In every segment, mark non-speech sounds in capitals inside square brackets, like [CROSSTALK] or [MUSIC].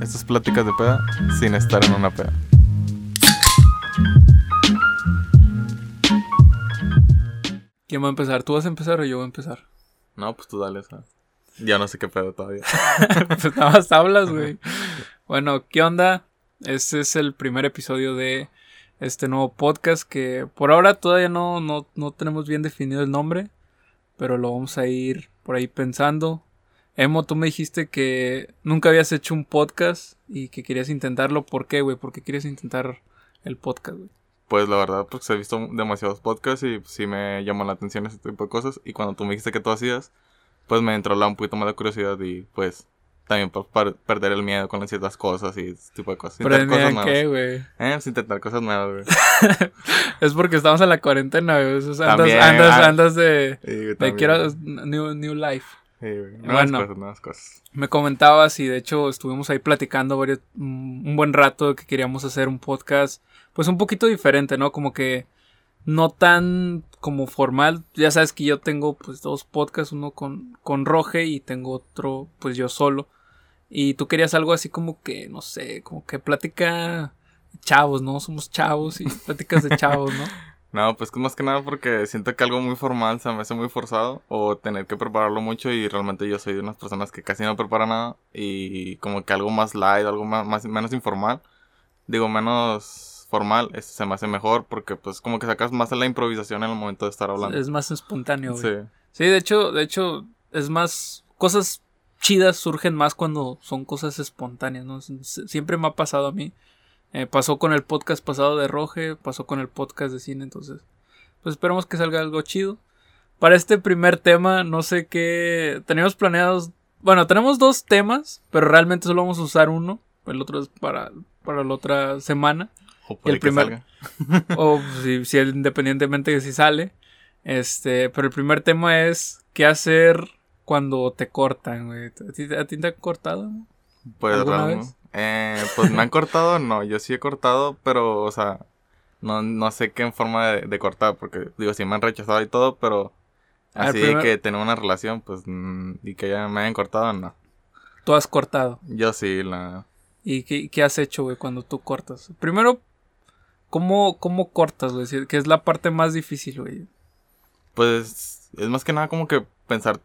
Estas pláticas de peda sin estar en una peda. ¿Quién va a empezar? ¿Tú vas a empezar o yo voy a empezar? No, pues tú dale, esa. Ya no sé qué pedo todavía. [LAUGHS] pues nada más hablas, güey. Bueno, ¿qué onda? Este es el primer episodio de este nuevo podcast que por ahora todavía no, no, no tenemos bien definido el nombre, pero lo vamos a ir por ahí pensando. Emo, tú me dijiste que nunca habías hecho un podcast y que querías intentarlo. ¿Por qué, güey? ¿Por qué quieres intentar el podcast, güey? Pues la verdad, porque he visto demasiados podcasts y sí me llamó la atención ese tipo de cosas. Y cuando tú me dijiste que tú hacías, pues me entró la un poquito más de curiosidad y pues también para perder el miedo con ciertas cosas y ese tipo de cosas. ¿Pero intentar cosas qué, güey? Eh, pues intentar cosas nuevas, güey. [LAUGHS] es porque estamos en la cuarentena, güey. andas, andas, ah, andas de, de quiero new, new life. Sí, güey. Nuevas bueno, cosas, nuevas cosas. Me comentabas y de hecho estuvimos ahí platicando varios, un buen rato que queríamos hacer un podcast pues un poquito diferente, ¿no? Como que no tan como formal. Ya sabes que yo tengo pues dos podcasts, uno con, con Roge y tengo otro pues yo solo. Y tú querías algo así como que, no sé, como que plática chavos, ¿no? Somos chavos y pláticas de chavos, ¿no? [LAUGHS] No, pues más que nada porque siento que algo muy formal se me hace muy forzado o tener que prepararlo mucho y realmente yo soy de unas personas que casi no preparan nada y como que algo más light, algo más, más menos informal, digo menos formal, este se me hace mejor porque pues como que sacas más de la improvisación en el momento de estar hablando. Es más espontáneo, Sí. Sí, de hecho, de hecho, es más, cosas chidas surgen más cuando son cosas espontáneas, ¿no? Siempre me ha pasado a mí. Eh, pasó con el podcast pasado de Roge, pasó con el podcast de cine, entonces, pues esperamos que salga algo chido. Para este primer tema, no sé qué, teníamos planeados, bueno, tenemos dos temas, pero realmente solo vamos a usar uno, el otro es para, para la otra semana. O el primer, [LAUGHS] o si, si, independientemente de si sale. Este, pero el primer tema es qué hacer cuando te cortan, güey. ¿A ti, te han cortado? Pues, eh, pues me han cortado, no, yo sí he cortado, pero, o sea, no, no sé qué en forma de, cortar, porque, digo, sí me han rechazado y todo, pero así que tener una relación, pues, mm, y que ya me hayan cortado, no. ¿Tú has cortado? Yo sí, la... ¿Y qué, qué has hecho, güey, cuando tú cortas? Primero, ¿Cómo, cómo cortas, güey? Que es la parte más difícil, güey. Pues es más que nada como que pensar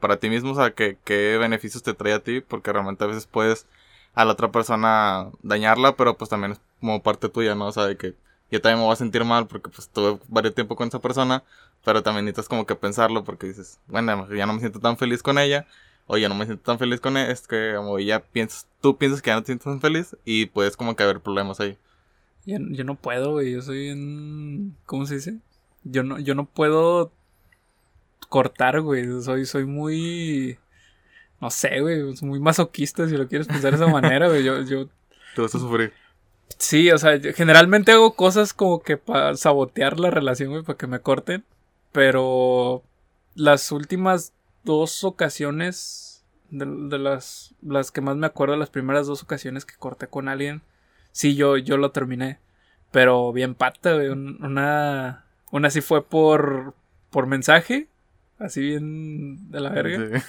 para ti mismo, o sea, que, qué beneficios te trae a ti, porque realmente a veces puedes a la otra persona dañarla, pero pues también es como parte tuya, ¿no? O sea, de que yo también me voy a sentir mal porque pues tuve varios tiempo con esa persona, pero también necesitas como que pensarlo porque dices, bueno, ya no me siento tan feliz con ella, o ya no me siento tan feliz con él, es que como ya piensas, tú piensas que ya no te sientes tan feliz y puedes como que haber problemas ahí. Yo, no puedo, güey. Yo soy un. ¿Cómo se dice? Yo no, yo no puedo cortar, güey. Soy, soy muy. No sé, güey. Muy masoquista, si lo quieres pensar de esa manera, güey. Yo, yo. Te vas a sufrir. Sí, o sea, generalmente hago cosas como que para sabotear la relación, güey, para que me corten. Pero las últimas dos ocasiones, de, de, las, las que más me acuerdo, las primeras dos ocasiones que corté con alguien, sí, yo, yo lo terminé. Pero bien pata, güey. Una, una sí fue por, por mensaje. Así bien de la verga.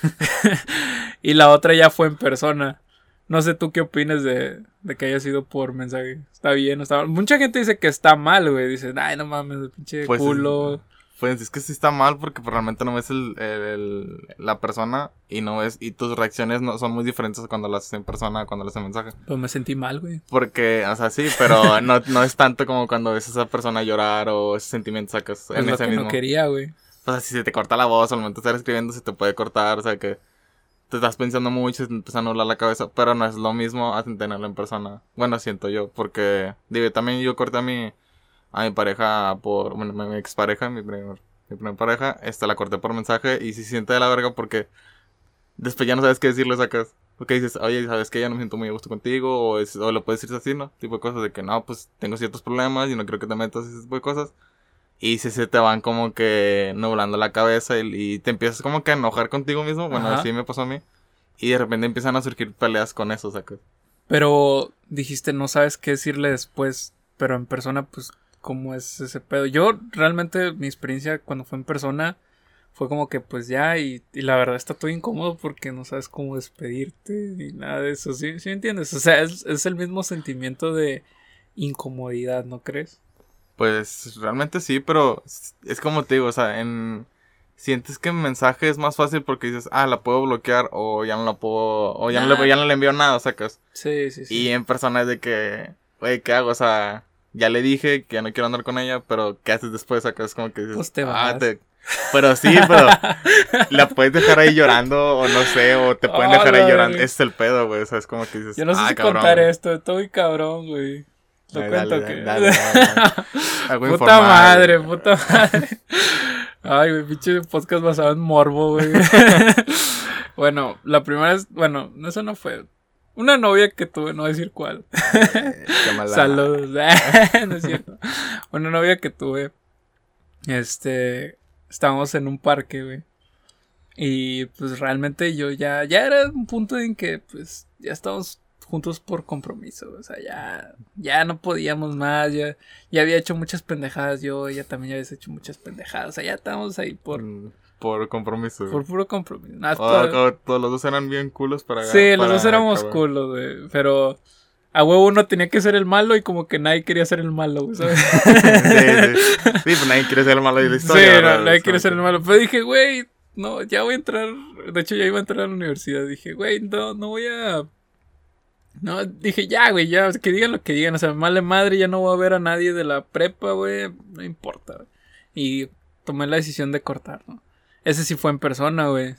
[LAUGHS] y la otra ya fue en persona. No sé tú qué opinas de, de que haya sido por mensaje. ¿Está bien está mal? Mucha gente dice que está mal, güey. Dice, ay, no mames, pinche pues culo. Pues es que sí está mal porque pues, realmente no ves el, la persona y no ves, y tus reacciones no son muy diferentes cuando lo haces en persona, cuando lo haces en mensaje. Pues me sentí mal, güey. Porque, o sea, sí, pero no, no es tanto como cuando ves a esa persona llorar o ese sentimiento sacas en ese que mismo. no quería, güey. O sea, si se te corta la voz al momento de estar escribiendo se te puede cortar, o sea que te estás pensando mucho y te empieza a nublar la cabeza, pero no es lo mismo a tenerlo en persona. Bueno, siento yo, porque, digo, también yo corté a mi a mi pareja por, bueno, mi expareja, mi primer, mi primer pareja, esta la corté por mensaje y si siente de la verga porque después ya no sabes qué decirle, sacas. Porque dices, oye, ¿sabes que Ya no me siento muy a gusto contigo, o lo puedes decir así, ¿no? Tipo de cosas de que no, pues tengo ciertos problemas y no creo que te metas ese tipo de cosas. Y si se te van como que nublando la cabeza y, te empiezas como que a enojar contigo mismo, bueno, así me pasó a mí. Y de repente empiezan a surgir peleas con eso, sacas. Pero dijiste, no sabes qué decirle después, pero en persona, pues cómo es ese pedo. Yo realmente mi experiencia cuando fue en persona fue como que pues ya y, y, la verdad está todo incómodo porque no sabes cómo despedirte ni nada de eso, ¿sí, ¿Sí entiendes? O sea, es, es, el mismo sentimiento de incomodidad, ¿no crees? Pues realmente sí, pero es como te digo, o sea, en... Sientes que en mensaje es más fácil porque dices, ah, la puedo bloquear o ya no la puedo, o ya, no, le, ya no le envío nada, sacas. Sí, sí, sí. Y en persona es de que, oye, ¿qué hago? O sea, ya le dije que ya no quiero andar con ella, pero ¿qué haces después? Sacas como que dices, pues te ah, vas. te, pero sí, pero [LAUGHS] la puedes dejar ahí llorando o no sé, o te pueden dejar ahí llorando. Ese es el pedo, güey. O sea, es como que dices. Yo no sé ah, si cabrón, contar güey. esto, estoy cabrón, güey. Lo cuento dale, que. dale, dale, [LAUGHS] puta madre, puta madre. Ay, güey, pinche podcast basado en morbo, güey. [LAUGHS] bueno, la primera es. Bueno, eso no fue. Una novia que tuve, no decir cuál. Eh, Saludos. [LAUGHS] no es cierto. Una novia que tuve. Este. Estábamos en un parque, güey. Y pues realmente yo ya. Ya era un punto en que, pues, ya estábamos juntos por compromiso. O sea, ya. Ya no podíamos más. Ya, ya había hecho muchas pendejadas yo. Ella también ya había hecho muchas pendejadas. O sea, ya estábamos ahí por. Mm, Por compromiso. Por puro compromiso. Nada, todos los dos eran bien culos para. Sí, los dos éramos acabar. culos, güey. Pero a huevo uno tenía que ser el malo y como que nadie quería ser el malo, ¿sabes? [LAUGHS] sí, sí. Sí, pues nadie quiere ser el malo de la historia. sí, no, nadie quiere ser el malo. Pero dije, güey, no, ya voy a entrar. De hecho, ya iba a entrar a la universidad. Dije, güey, no, no voy a. No, dije, ya, güey, ya, que digan lo que digan. O sea, male madre, ya no voy a ver a nadie de la prepa, güey. No importa, güey. Y tomé la decisión de cortar, ¿no? Ese sí fue en persona, güey.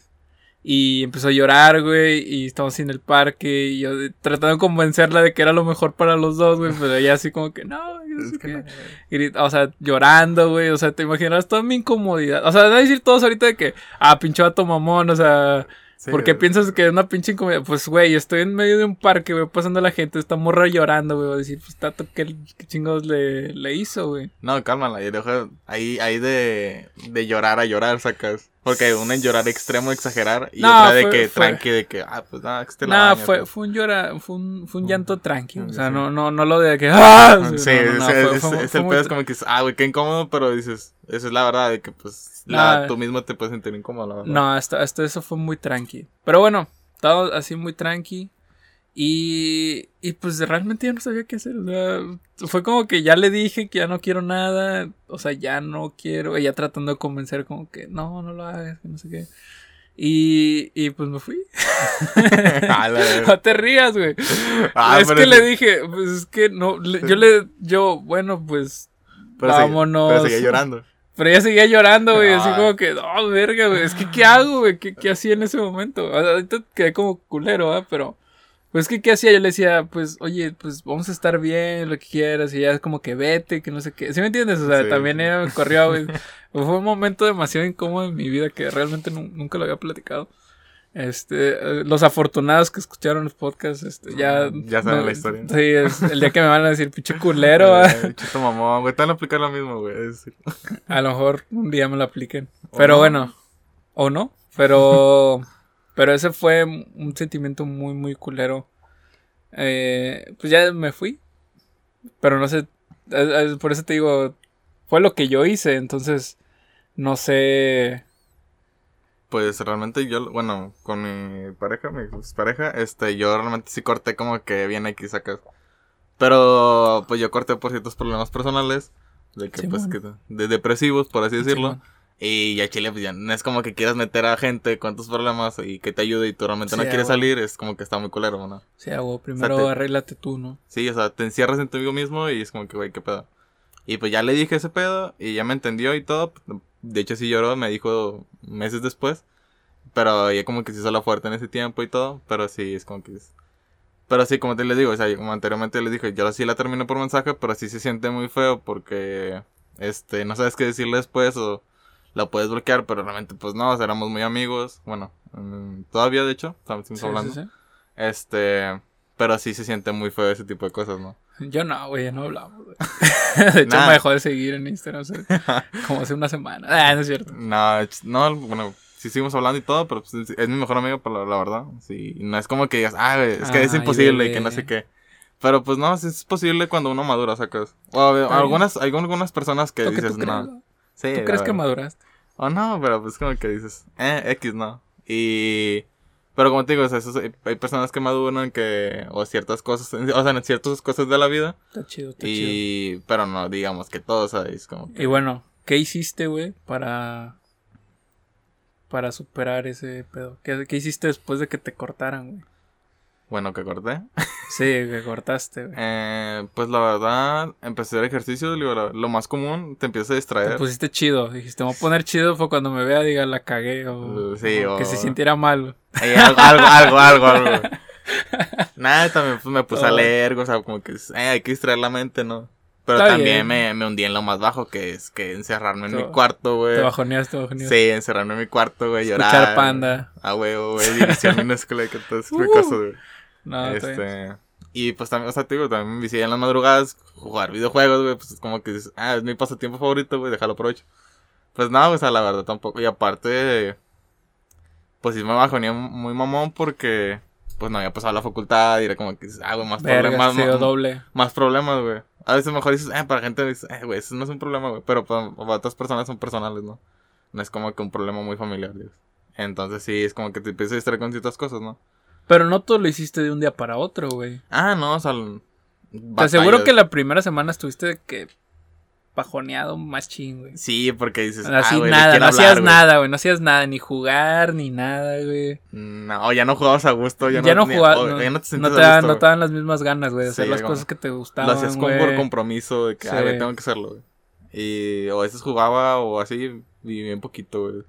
Y empezó a llorar, güey. Y estábamos en el parque. Y yo tratando de convencerla de que era lo mejor para los dos, güey. Pero ella así como que, no, yo no Es sé que qué". no, Grit- o sea, llorando, güey. O sea, te imaginarás toda mi incomodidad. O sea, van a decir todos ahorita de que, ah, pinche vato mamón, o sea, Sí, ¿por qué güey. piensas que es una pinche incomodidad? Pues, güey, estoy en medio de un parque, güey, pasando la gente, está morra llorando, güey. Va a decir, pues, tato, ¿qué, qué chingados le, le hizo, güey? No, cálmala, y deja ahí, ahí de, de llorar a llorar, sacas. Porque una en llorar extremo, exagerar, y No, otra de fue- que fue- tranqui, de que, ah, pues nada, que este baña, fue, pues. fue un llora, fue un, fue un llanto tranquilo. O sea, Sí. no, no, no lo de que, ¡ah! [LAUGHS] Sí, no, no, no, es, fue- es- es el pedo, es como que, ah, güey, qué incómodo, pero dices, esa es la verdad, de que pues, la, tú mismo te puedes sentir incómodo, la verdad. No, hasta, hasta eso fue muy tranqui. Pero bueno, estaba así muy tranqui. Y, y pues realmente ya no sabía qué hacer. O sea, fue como que ya le dije que ya no quiero nada. O sea, ya no quiero. Ella tratando de convencer como que no, no lo hagas, que no sé qué. Y, y pues me fui. [LAUGHS] Ah, [LAUGHS] no te rías, güey. Ah, es que le dije, pues es que no, le- yo le, yo, bueno, pues Pero seguía- vámonos. pero seguía llorando. Pero ella seguía llorando, güey. Así Ay. como que, no, verga, güey. Es que, ¿qué hago, güey? ¿Qué, qué hacía en ese momento? O sea, ahorita quedé como culero, ¿ah? Pero, pues, ¿qué, ¿qué hacía? Yo le decía, pues, oye, pues, vamos a estar bien, lo que quieras. Y ella es como que vete, que no sé qué. ¿Sí me entiendes? O sea, Sí, también ella me corrió, güey. [LAUGHS] Fue un momento demasiado incómodo en mi vida que realmente nu- nunca lo había platicado. Este, eh, los afortunados que escucharon los podcasts, este, ya. Ya saben la historia. Sí, es el día que me van a decir, pinche culero, ¿ah? Ay, Chito mamón, güey, te van a aplicar lo mismo, güey. A lo mejor un día me lo apliquen. Pero no. bueno, o no. Pero, [LAUGHS] pero ese fue un sentimiento muy, muy culero. Eh, pues ya me fui. Pero no sé. Por eso te digo, fue lo que yo hice. Entonces, no sé. Pues realmente yo, bueno, con mi pareja, mi pareja, este, yo realmente sí corté como que bien aquí sacas. Pero, pues yo corté por ciertos problemas personales, de que, pues, que, de depresivos, por así decirlo. Y ya Chile, pues ya no es como que quieras meter a gente con tus problemas y que te ayude y tú realmente no Sí, quieres a huevo. salir, es como que está muy culero, ¿no? Sí, hago primero te- arréglate tú, ¿no? Sí, o sea, te encierras en ti mismo y es como que, güey, qué pedo. Y pues ya le dije ese pedo y ya me entendió y todo. De hecho, sí lloró, me dijo meses después. Pero ella como que se hizo la fuerte en ese tiempo y todo. Pero sí, es como que... es- Pero sí, como te les digo, o sea, como anteriormente les dije, yo sí la terminé por mensaje, pero sí se siente muy feo porque, este, no sabes qué decirle después o la puedes bloquear, pero realmente pues no, o sea, éramos muy amigos. Bueno, mm, todavía de hecho, estamos Sí, sí, hablando. sí. Este, pero sí se siente muy feo ese tipo de cosas, ¿no? Yo no, güey, ya no hablamos. güey. [LAUGHS] De hecho, Nah. me dejó de seguir en Instagram sea, [LAUGHS] como hace una semana. Ah, no es cierto. No, no, bueno, sí seguimos hablando y todo, pero pues, es mi mejor amigo, por la, la verdad. Sí, no es como que digas, ah, güey, es que es Ay, imposible y que no sé qué. Pero pues no, sí es posible cuando uno madura, sacas. O algunas, hay algunas personas que dices, no. ¿Tú crees que maduraste? O no, pero pues como que dices, eh, X no. Y... Pero como te digo, o sea, esos- hay personas que maduran que... O ciertas cosas, o sea, en ciertas cosas de la vida. Está chido, está chido. Y... Pero no, digamos que todos, ¿sabes? Como que... Y bueno, ¿qué hiciste, güey, para. para superar ese pedo? ¿Qué, qué hiciste después de que te cortaran, güey? Bueno, que corté. Sí, que cortaste, güey. Eh, pues la verdad, empecé a hacer ejercicio, lo, más común, te empiezas a Te distraer. pusiste chido. Dijiste, me voy a poner chido fue cuando me vea, diga, la cagué. O, Sí, o que se sintiera mal. Eh, algo, algo, algo, algo. [LAUGHS] Nada, también pues, me puse a leer, o sea, como que eh, hay que distraer la mente, ¿no? Pero Está también me, me hundí en lo más bajo, que es que encerrarme en Te- mi cuarto, güey. Te bajoneaste, te bajoneaste. Sí, encerrarme en mi cuarto, güey, Escuchar llorar. Panda. Ah, güey, güey, división minúscula, que tipo de Uh. cosas, güey. No. Este, y pues también, o sea, te digo, también me en las madrugadas, jugar videojuegos, güey, pues es como que dices, ah, es mi pasatiempo favorito, güey, déjalo aprovecho. Pues no, o sea, la verdad tampoco. Y aparte, pues sí me bajonía muy mamón porque, pues no había pasado la facultad y era como que, ah, güey, más Verga, problemas, ma- doble. más problemas, güey. A veces mejor dices, eh, para gente dices, eh, güey, eso no es un problema, güey, pero para, para otras personas son personales, ¿no? No es como que un problema muy familiar, digo. Entonces sí, es como que te empiezas a distraer con ciertas cosas, ¿no? Pero no todo lo hiciste de un día para otro, güey. Ah, no, o sea. Te aseguro que la primera semana estuviste de que pajoneado más ching, güey. Sí, porque dices. Así ah, güey, nada, no hacías güey. nada, güey. No hacías nada, ni jugar, ni nada, güey. No, ya no jugabas a gusto. Ya, Ya, no, jugabas, no, ya no te no sentías te, a gusto, no güey. te dan las mismas ganas, güey, de hacer Sí, las como- cosas que te gustaban, Lo hacías como por güey. compromiso de que, ah, Sí. güey, tengo que hacerlo, güey. Y o a veces jugaba o así, y bien poquito, güey.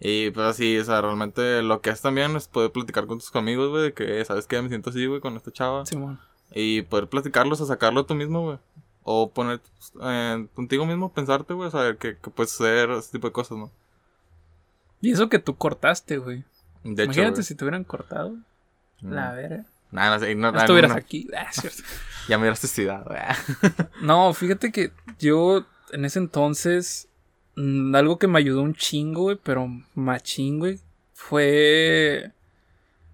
Y pues así, o sea, realmente lo que es también es poder platicar con tus amigos, güey, de que, ¿sabes qué? Me siento así, güey, con esta chava. Simón. Y poder platicarlos o sacarlo tú mismo, güey. O poner eh, contigo mismo, pensarte, güey, saber que, que puedes hacer ese tipo de cosas, ¿no? Y eso que tú cortaste, güey. De hecho, Imagínate si te hubieran cortado. Mm. La verga. Nah, no no, No estuvieras aquí. [LAUGHS] Ah, es cierto. [LAUGHS] Ya me hubieras suicidado. No, fíjate que yo en ese entonces, mm, algo que me ayudó un chingo, güey, pero machín, güey, fue...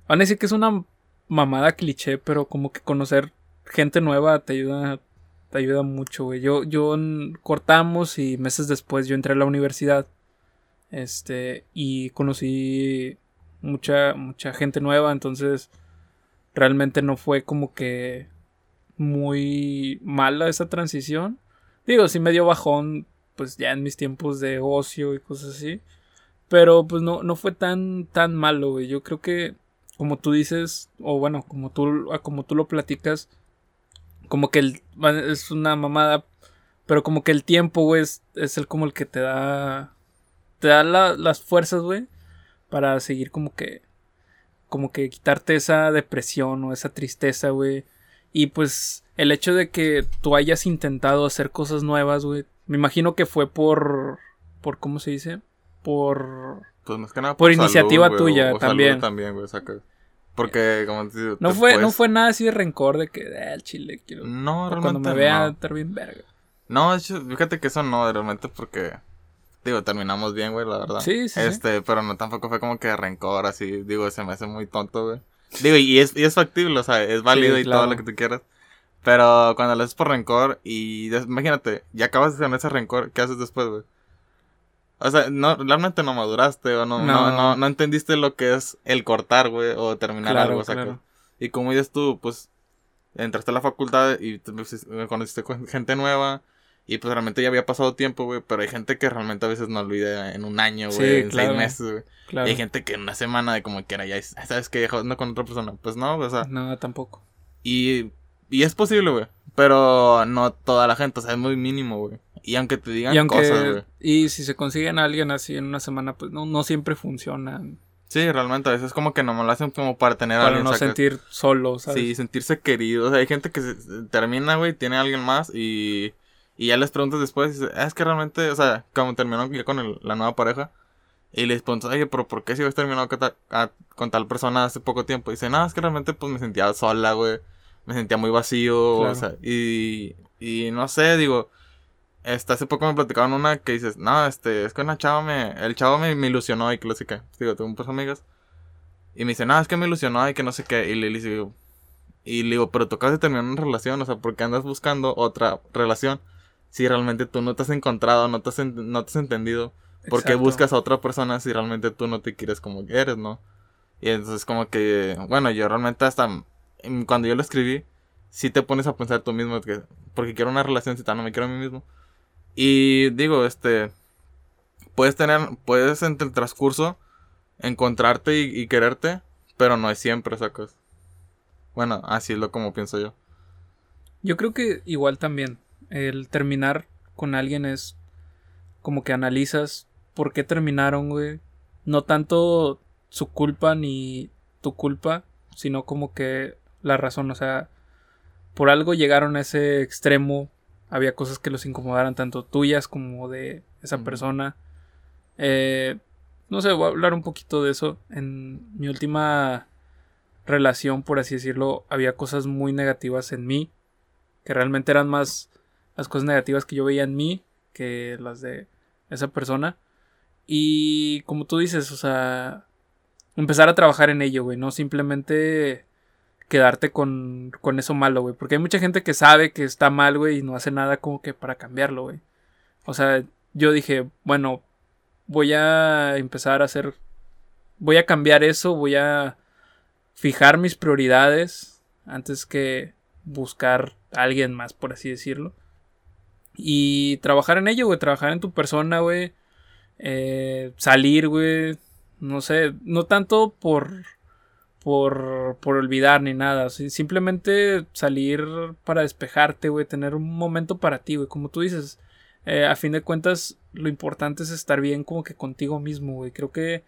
Van a decir que es una mamada cliché, pero como que conocer gente nueva te ayuda, te ayuda mucho, güey. Yo, yo cortamos y meses después yo entré a la universidad, este, y conocí mucha, mucha gente nueva, entonces realmente no fue como que muy mala esa transición. Digo, sí me dio bajón, pues ya en mis tiempos de ocio y cosas así. Pero pues no, no fue tan, tan malo, güey. Yo creo que, como tú dices, o bueno, como tú, ah, como tú lo platicas, como que el, es una mamada, pero como que el tiempo, güey, es, es el como el que te da, te da la- las fuerzas, güey, para seguir como que, como que quitarte esa depresión o esa tristeza, güey. Y pues el hecho de que tú hayas intentado hacer cosas nuevas, güey. Me imagino que fue por. por ¿Cómo se dice? Por. Pues más que nada Por iniciativa tuya, o- salud también. también, güey, o sea que- Porque, como te digo, No fue, no fue nada así de rencor de que. "Ah, el chile, quiero. No, realmente cuando me vea no. estar bien verga. No, de fíjate que eso no, realmente porque... Digo, terminamos bien, güey, la verdad. Sí, sí, sí. Este, pero no tampoco fue como que rencor, así. Digo, se me hace muy tonto, güey. Digo, y es, y es factible, o sea, es válido y claro. todo lo que tú quieras. Pero cuando lo haces por rencor y... Imagínate, ya acabas de tener ese rencor, ¿qué haces después, güey? O sea, no, realmente no maduraste o no, no. No. No, entendiste lo que es el cortar, güey, o terminar Claro, algo, o sea, claro. que- Y como dices tú, pues, entraste a la facultad y te conociste con gente nueva. Y pues realmente ya había pasado tiempo, güey. Pero hay gente que realmente a veces no olvida en un año, güey. Sí, en claro. seis meses, güey. Claro. Y hay gente que en una semana de como quiera ya es, ¿sabes qué? Dejando con otra persona. Pues no, o sea. No, tampoco. Y, y es posible, güey. Pero no toda la gente, o sea, es muy mínimo, güey. Y aunque te digan Y aunque. cosas, güey. y si se consiguen a alguien así en una semana, pues no, no siempre funciona. Sí, realmente a veces como que no me lo hacen como para tener a Para alguien. no o sea, que- sentir solo, ¿sabes? Sí, sentirse querido. O sea, hay gente que se- termina, güey, tiene a alguien más y, y ya les preguntas después. Y dice, "Ah, es que realmente, o sea, como terminó ya con el- la nueva pareja. Y les preguntas, oye, pero ¿por qué si habías terminado con, ta- a- con tal persona hace poco tiempo? Y dice, no, es que realmente pues me sentía sola, güey. Me sentía muy vacío. Claro. O sea, y, y no sé, digo. Este, hace poco me platicaban una que dices, no, este, es que una chava me, el chavo me, me ilusionó y que no sé qué. Digo, tengo pues amigas. Y me dice, no, es que me ilusionó y que no sé qué. Y le, le digo, y le digo, pero tú acabas de terminar una relación, o sea, ¿por qué andas buscando otra relación? Si realmente tú no te has encontrado, no te has, en- no te has entendido. Porque buscas a otra persona si realmente tú no te quieres como eres, ¿no? Y entonces como que, bueno, yo realmente hasta cuando yo lo escribí, sí te pones a pensar tú mismo, que, porque quiero una relación, si no me quiero a mí mismo. Y digo, este, puedes tener, puedes entre el transcurso encontrarte y, quererte, pero no es siempre, sacas. Bueno, así es lo como pienso yo. Yo creo que igual también, el terminar con alguien es como que analizas por qué terminaron, güey. No tanto su culpa ni tu culpa, sino como que la razón, o sea, por algo llegaron a ese extremo, había cosas que los incomodaran tanto tuyas como de esa persona. Eh, no sé, voy a hablar un poquito de eso. En mi última relación, por así decirlo, había cosas muy negativas en mí, que realmente eran más las cosas negativas que yo veía en mí que las de esa persona. Y como tú dices, o sea, empezar a trabajar en ello, güey, no simplemente quedarte con, con eso malo, güey. Porque hay mucha gente que sabe que está mal, güey, y no hace nada como que para cambiarlo, güey. O sea, yo dije, bueno, voy a empezar a hacer, voy a cambiar eso, voy a fijar mis prioridades antes que buscar a alguien más, por así decirlo. Y trabajar en ello, güey, trabajar en tu persona, güey. Eh, salir, güey. No sé, no tanto por por, por olvidar ni nada. simplemente salir para despejarte, güey. Tener un momento para ti, güey. Como tú dices, eh, a fin de cuentas, lo importante es estar bien como que contigo mismo, güey. Creo que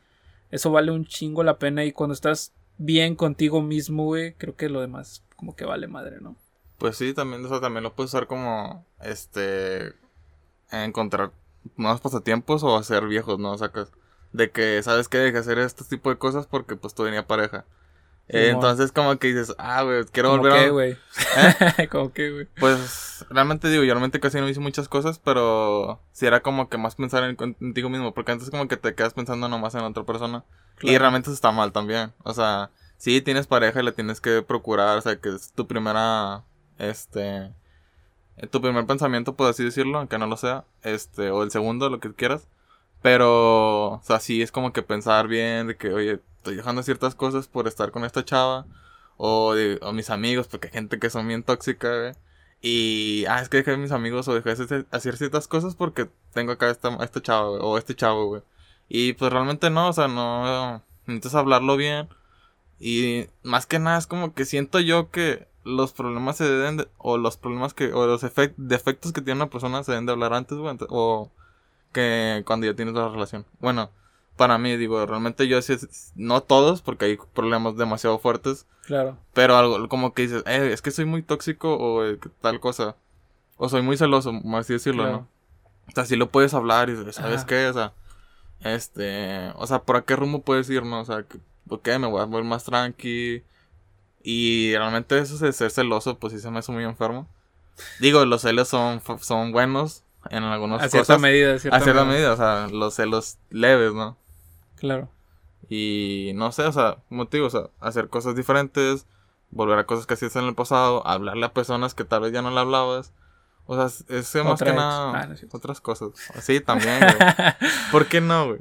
eso vale un chingo la pena. Y cuando estás bien contigo mismo, güey, creo que lo demás como que vale madre, ¿no? Pues sí, también eso también lo puedes usar como, este, encontrar nuevos pasatiempos o hacer viejos, ¿no? Sacas de que sabes que deja hacer este tipo de cosas porque pues tú tenía pareja entonces como que dices, ah, güey, quiero volver qué, güey? ¿Eh? [LAUGHS] ¿Cómo qué, güey? Pues realmente digo, yo realmente casi no hice muchas cosas, pero sí era como que más pensar en contigo mismo, porque antes como que te quedas pensando nomás en otra persona. Y realmente eso está mal también. O sea, sí tienes pareja y le tienes que procurar, o sea, que es tu primera, este, tu primer pensamiento, por así decirlo, aunque no lo sea, este, o el segundo, lo que quieras. Pero, o sea, sí es como que pensar bien de que, oye, estoy dejando ciertas cosas por estar con esta chava. O, de, o mis amigos, porque hay gente que son bien tóxica, Y, ah, es que dejé a mis amigos o dejé de hacer ciertas cosas porque tengo acá esta, esta chava, o este chavo, güey. Y pues realmente no, o sea, no. Necesitas hablarlo bien. Y más que nada es como que siento yo que los problemas se deben de, o los problemas que, o los defectos que tiene una persona se deben de hablar antes, güey, o que cuando ya tienes la relación. Bueno, para mí, digo, realmente yo sí, no todos, porque hay problemas demasiado fuertes. Claro. Pero algo como que dices, eh, es que soy muy tóxico o eh, tal cosa. O soy muy celoso, así decirlo, ¿no? O sea, sí lo puedes hablar y ¿sabes qué? O sea, este, o sea, ¿por a qué rumbo puedes ir, no? O sea, ¿por Me voy a volver más tranqui. Y realmente eso de ser celoso, pues sí se me hace muy enfermo. Digo, los celos son, son buenos en algunos A cierta medida, a cierta, a cierta medida. O sea, los celos leves, ¿no? Claro. Y no sé, o sea, motivo, o sea, hacer cosas diferentes, volver a cosas que hacías en el pasado, hablarle a personas que tal vez ya no le hablabas. O sea, es, más que nada ah, otras cosas. Sí, también, güey. [LAUGHS] ¿Por qué no, güey?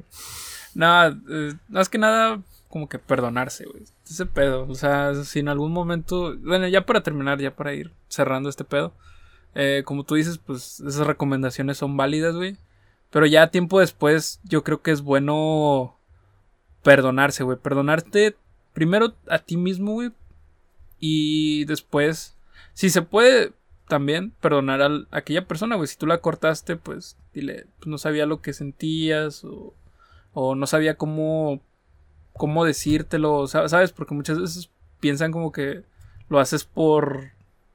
No, eh, más que nada como que perdonarse, güey. Ese pedo. O sea, si en algún momento. Bueno, ya para terminar, ya para ir cerrando este pedo. Eh, como tú dices, pues esas recomendaciones son válidas, güey. Pero ya tiempo después, yo creo que es bueno perdonarse, güey. Perdonarte primero a ti mismo, güey. Y después, si se puede también perdonar a, aquella persona, güey. Si tú la cortaste, pues dile, pues, no sabía lo que sentías o, o no sabía cómo, cómo decírtelo, ¿sabes? Porque muchas veces piensan como que lo haces por,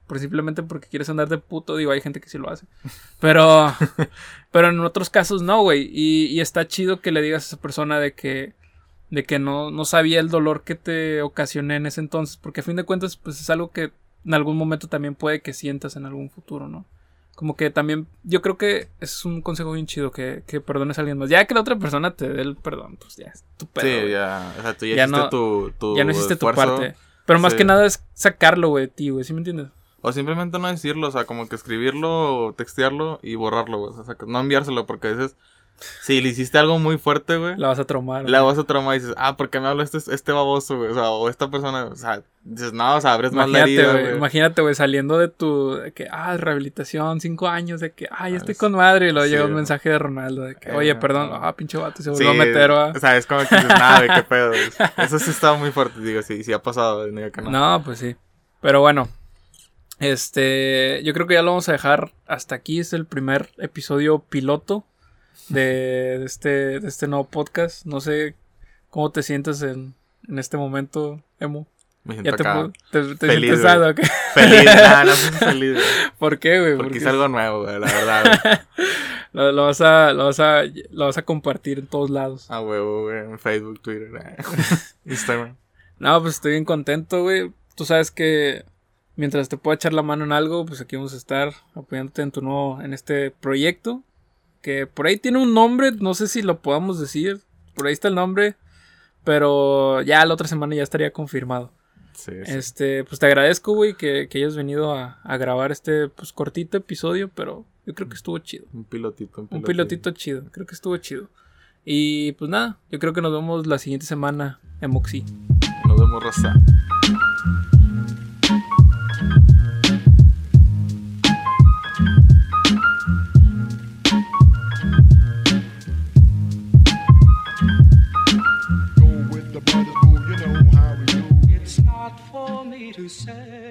por simplemente porque quieres andar de puto. Digo, hay gente que sí lo hace. Pero, [LAUGHS] pero en otros casos no, güey. Y, y está chido que le digas a esa persona de que de que no, no sabía el dolor que te ocasioné en ese entonces, porque a fin de cuentas, pues es algo que en algún momento también puede que sientas en algún futuro, ¿no? Como que también, yo creo que es un consejo bien chido que, que perdones a alguien más. Ya que la otra persona te dé el perdón, pues ya es tu Sí, ya, o sea, tú ya, hiciste tu, tu, Ya no hiciste tu parte. Pero más que nada es sacarlo, güey, tío, güey, ¿sí me entiendes? O simplemente no decirlo, o sea, como que escribirlo o textearlo y borrarlo, güey. O sea, no enviárselo porque a veces si le hiciste algo muy fuerte, güey, La vas a traumar. la güey. vas a traumar y dices, ah, ¿por qué me habla este, este baboso, güey? O sea, o esta persona, o sea, dices, no, o sea, abres más la herida, güey. Imagínate, güey, saliendo de tu. De que, ah, rehabilitación, cinco años, de que, ah, ya estoy Ah, con madre. Y luego sí, llega un güey. mensaje de Ronaldo, de que, Eh, oye, perdón, no. ah, pinche vato, se Sí, volvió a meter, va. O sea, es como que dices, nada, güey, qué pedo. güey. [LAUGHS] Eso sí estaba muy fuerte, digo, sí, sí ha pasado, güey, no que no. No, pues sí. Pero bueno. Este. Yo creo que ya lo vamos a dejar hasta aquí. Es el primer episodio piloto de, de este, de este nuevo podcast. No sé cómo te sientes en, en este momento, Emo. Me Ya siento te, acá te, te feliz, sientes feliz, [LAUGHS] nah, no feliz. ¿Por qué, güey? Porque es algo nuevo, güey, la verdad, [LAUGHS] lo, lo vas a, lo, vas a, lo vas a compartir en todos lados. A huevo, güey, en Facebook, Twitter, eh. [LAUGHS] Instagram. No, pues estoy bien contento, güey. Tú sabes que mientras te pueda echar la mano en algo, pues aquí vamos a estar apoyándote en tu nuevo, en este proyecto. Que por ahí tiene un nombre, no sé si lo podamos decir. Por ahí está el nombre. Pero ya la otra semana ya estaría confirmado. Sí, sí. Este, pues te agradezco, güey, que, que hayas venido a, a grabar este pues cortito episodio, pero yo creo que estuvo chido. Un pilotito, un pilotito. Un pilotito chido, creo que estuvo chido. Y pues nada, yo creo que nos vemos la siguiente semana en Moxie. Nos vemos, raza. said.